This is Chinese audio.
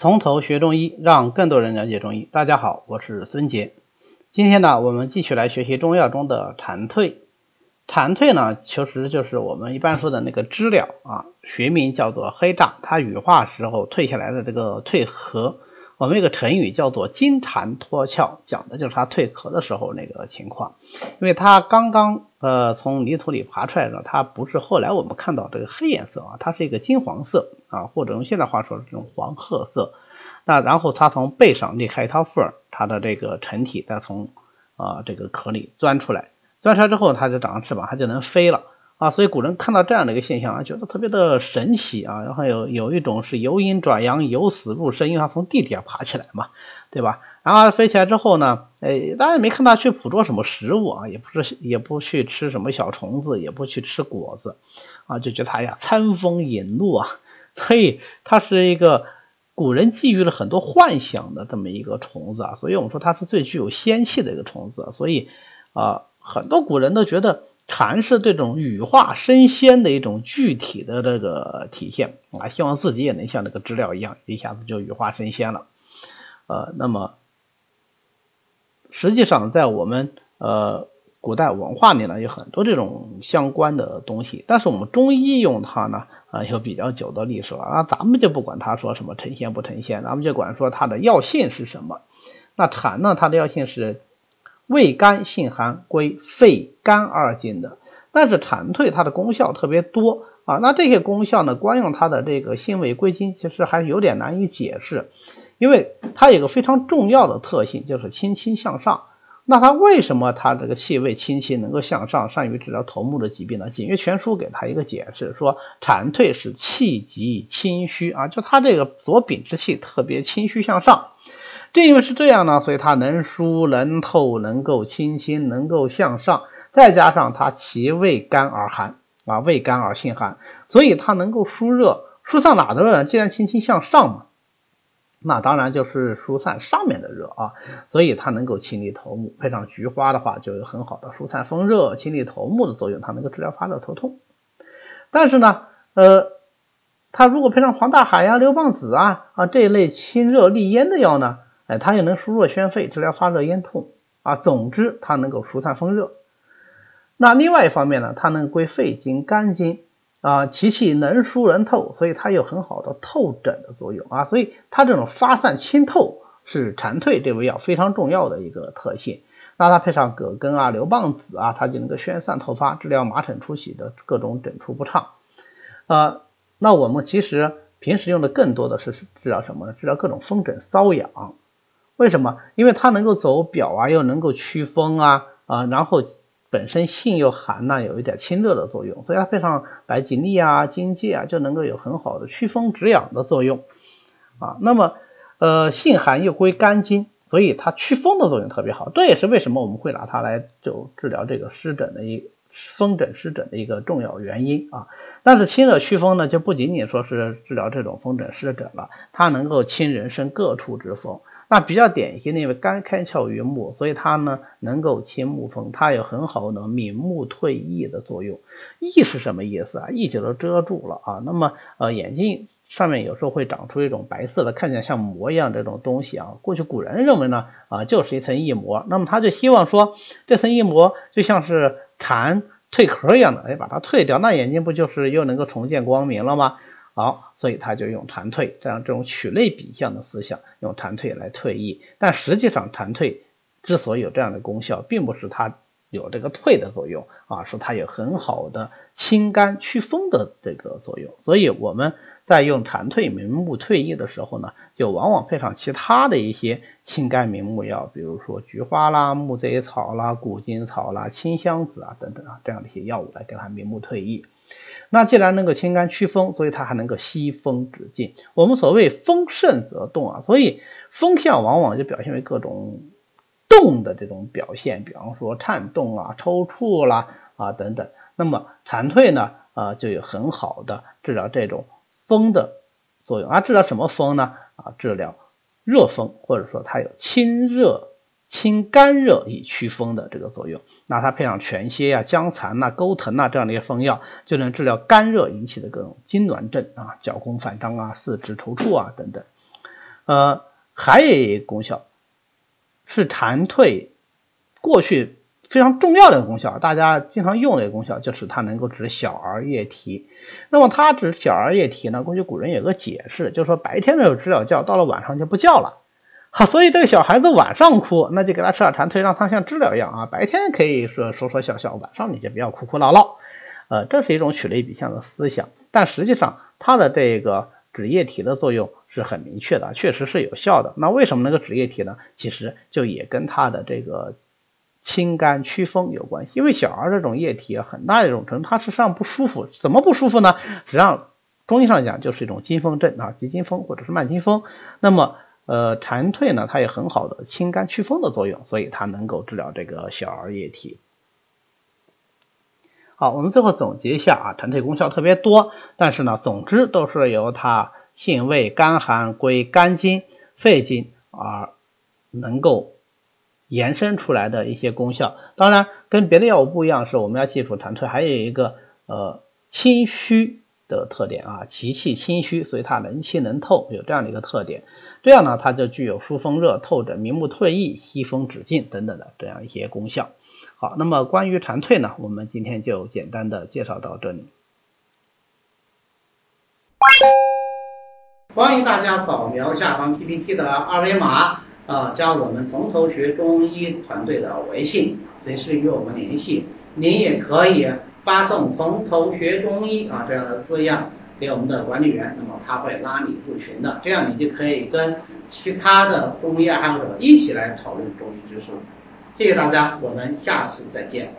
从头学中医，让更多人了解中医。大家好，我是孙杰。今天呢，我们继续来学习中药中的蝉蜕。蝉蜕呢，其实就是我们一般说的那个知了啊，学名叫做黑蚱，它羽化时候蜕下来的这个蜕壳。我们有个成语叫做金蝉脱壳，讲的就是它蜕壳的时候那个情况。因为它刚刚呃从泥土里爬出来的，它不是后来我们看到这个黑颜色啊，它是一个金黄色啊，或者用现在话说是这种黄褐色。那然后它从背上裂开一条缝儿，它的这个成体再从啊这个壳里钻出来，钻出来之后它就长了翅膀，它就能飞了。啊，所以古人看到这样的一个现象啊，觉得特别的神奇啊。然后有有一种是由阴转阳，由死入生，因为它从地底下爬起来嘛，对吧？然后飞起来之后呢，哎，大家没看它去捕捉什么食物啊，也不是也不去吃什么小虫子，也不去吃果子啊，就觉得哎呀，餐风饮露啊。所以它是一个古人寄予了很多幻想的这么一个虫子啊。所以我们说它是最具有仙气的一个虫子。所以啊，很多古人都觉得。蝉是这种羽化升仙的一种具体的这个体现啊，希望自己也能像这个知了一样，一下子就羽化升仙了。呃，那么实际上在我们呃古代文化里呢，有很多这种相关的东西，但是我们中医用它呢啊有比较久的历史了啊，咱们就不管它说什么成仙不成仙，咱们就管说它的药性是什么。那蝉呢，它的药性是。味甘性寒，归肺肝二经的。但是蝉蜕它的功效特别多啊，那这些功效呢，光用它的这个性味归经，其实还有点难以解释。因为它有个非常重要的特性，就是清清向上。那它为什么它这个气味清清能够向上，善于治疗头目的疾病呢？锦约全书给它一个解释，说蝉蜕是气急清虚啊，就它这个左秉之气特别清虚向上。正因为是这样呢，所以它能疏能透，能够清新，能够向上，再加上它其味甘而寒啊，味甘而性寒，所以它能够疏热，疏散哪的热呢？既然清新向上嘛，那当然就是疏散上面的热啊，所以它能够清理头目，配上菊花的话，就有很好的疏散风热、清理头目的作用，它能够治疗发热头痛。但是呢，呃，它如果配上黄大海呀、刘棒子啊啊这一类清热利咽的药呢？哎，它也能疏热宣肺，治疗发热咽痛啊。总之，它能够疏散风热。那另外一方面呢，它能归肺经、肝经啊，其气能疏能透，所以它有很好的透疹的作用啊。所以它这种发散清透是蝉蜕这味药非常重要的一个特性。那它配上葛根啊、刘棒子啊，它就能够宣散透发，治疗麻疹出血的各种疹出不畅啊。那我们其实平时用的更多的是治疗什么呢？治疗各种风疹瘙痒。为什么？因为它能够走表啊，又能够驱风啊啊，然后本身性又寒呐，有一点清热的作用，所以它配上白吉利啊、荆芥啊，就能够有很好的驱风止痒的作用啊。那么呃，性寒又归肝经，所以它驱风的作用特别好。这也是为什么我们会拿它来就治疗这个湿疹的一风疹湿疹的一个重要原因啊。但是清热祛风呢，就不仅仅说是治疗这种风疹湿疹了，它能够清人身各处之风。那比较典型的，因为肝开窍于目，所以它呢能够清目风，它有很好的明目退翳的作用。翳是什么意思啊？翳就遮住了啊。那么呃眼睛上面有时候会长出一种白色的，看起来像膜一样这种东西啊。过去古人认为呢啊就是一层翳膜，那么他就希望说这层翳膜就像是蝉蜕壳一样的，哎把它退掉，那眼睛不就是又能够重见光明了吗？好，所以他就用蝉蜕这样这种取类比象的思想，用蝉蜕来退翳。但实际上，蝉蜕之所以有这样的功效，并不是它有这个退的作用啊，是它有很好的清肝祛风的这个作用。所以我们在用蝉蜕明目退翳的时候呢，就往往配上其他的一些清肝明目药，比如说菊花啦、木贼草啦、古今草啦、清香子啊等等啊这样的一些药物来给它明目退翳。那既然能够清肝祛风，所以它还能够吸风止痉。我们所谓风盛则动啊，所以风象往往就表现为各种动的这种表现，比方说颤动啊、抽搐啦啊等等。那么蝉蜕呢啊就有很好的治疗这种风的作用啊，治疗什么风呢啊？治疗热风，或者说它有清热。清肝热以祛风的这个作用，那它配上全蝎呀、姜蚕呐、钩藤呐这样的一些风药，就能治疗肝热引起的各种痉挛症啊、脚弓反张啊、四肢抽搐啊等等。呃，还有一个功效是蝉蜕过去非常重要的功效，大家经常用的一个功效就是它能够止小儿夜啼。那么它止小儿夜啼呢？过去古人有个解释，就是说白天的时候知了叫，到了晚上就不叫了。好，所以这个小孩子晚上哭，那就给他吃点蝉蜕，让他像知了一样啊，白天可以说说说笑笑，晚上你就不要哭哭闹闹。呃，这是一种取类比象的思想，但实际上它的这个止液体的作用是很明确的，确实是有效的。那为什么能够止液体呢？其实就也跟它的这个清肝祛风有关系。因为小儿这种液体啊，很大一种程度它实际上不舒服，怎么不舒服呢？实际上中医上讲就是一种惊风症啊，急惊风或者是慢惊风。那么呃，蝉蜕呢，它有很好的清肝祛风的作用，所以它能够治疗这个小儿液体。好，我们最后总结一下啊，蝉蜕功效特别多，但是呢，总之都是由它性味甘寒，归肝经、肺经而能够延伸出来的一些功效。当然，跟别的药物不一样，是我们要记住蝉蜕还有一个呃清虚的特点啊，其气清虚，所以它能清能透，有这样的一个特点。这样呢，它就具有疏风热透疹、明目退翳、息风止痉等等的这样一些功效。好，那么关于蝉蜕呢，我们今天就简单的介绍到这里。欢迎大家扫描下方 PPT 的二维码，啊，加我们从头学中医团队的微信，随时与我们联系。您也可以发送“从头学中医”啊这样的字样给我们的管理员，那么他会拉你入群的，这样你就可以跟其他的中医爱好者一起来讨论中医知识。谢谢大家，我们下次再见。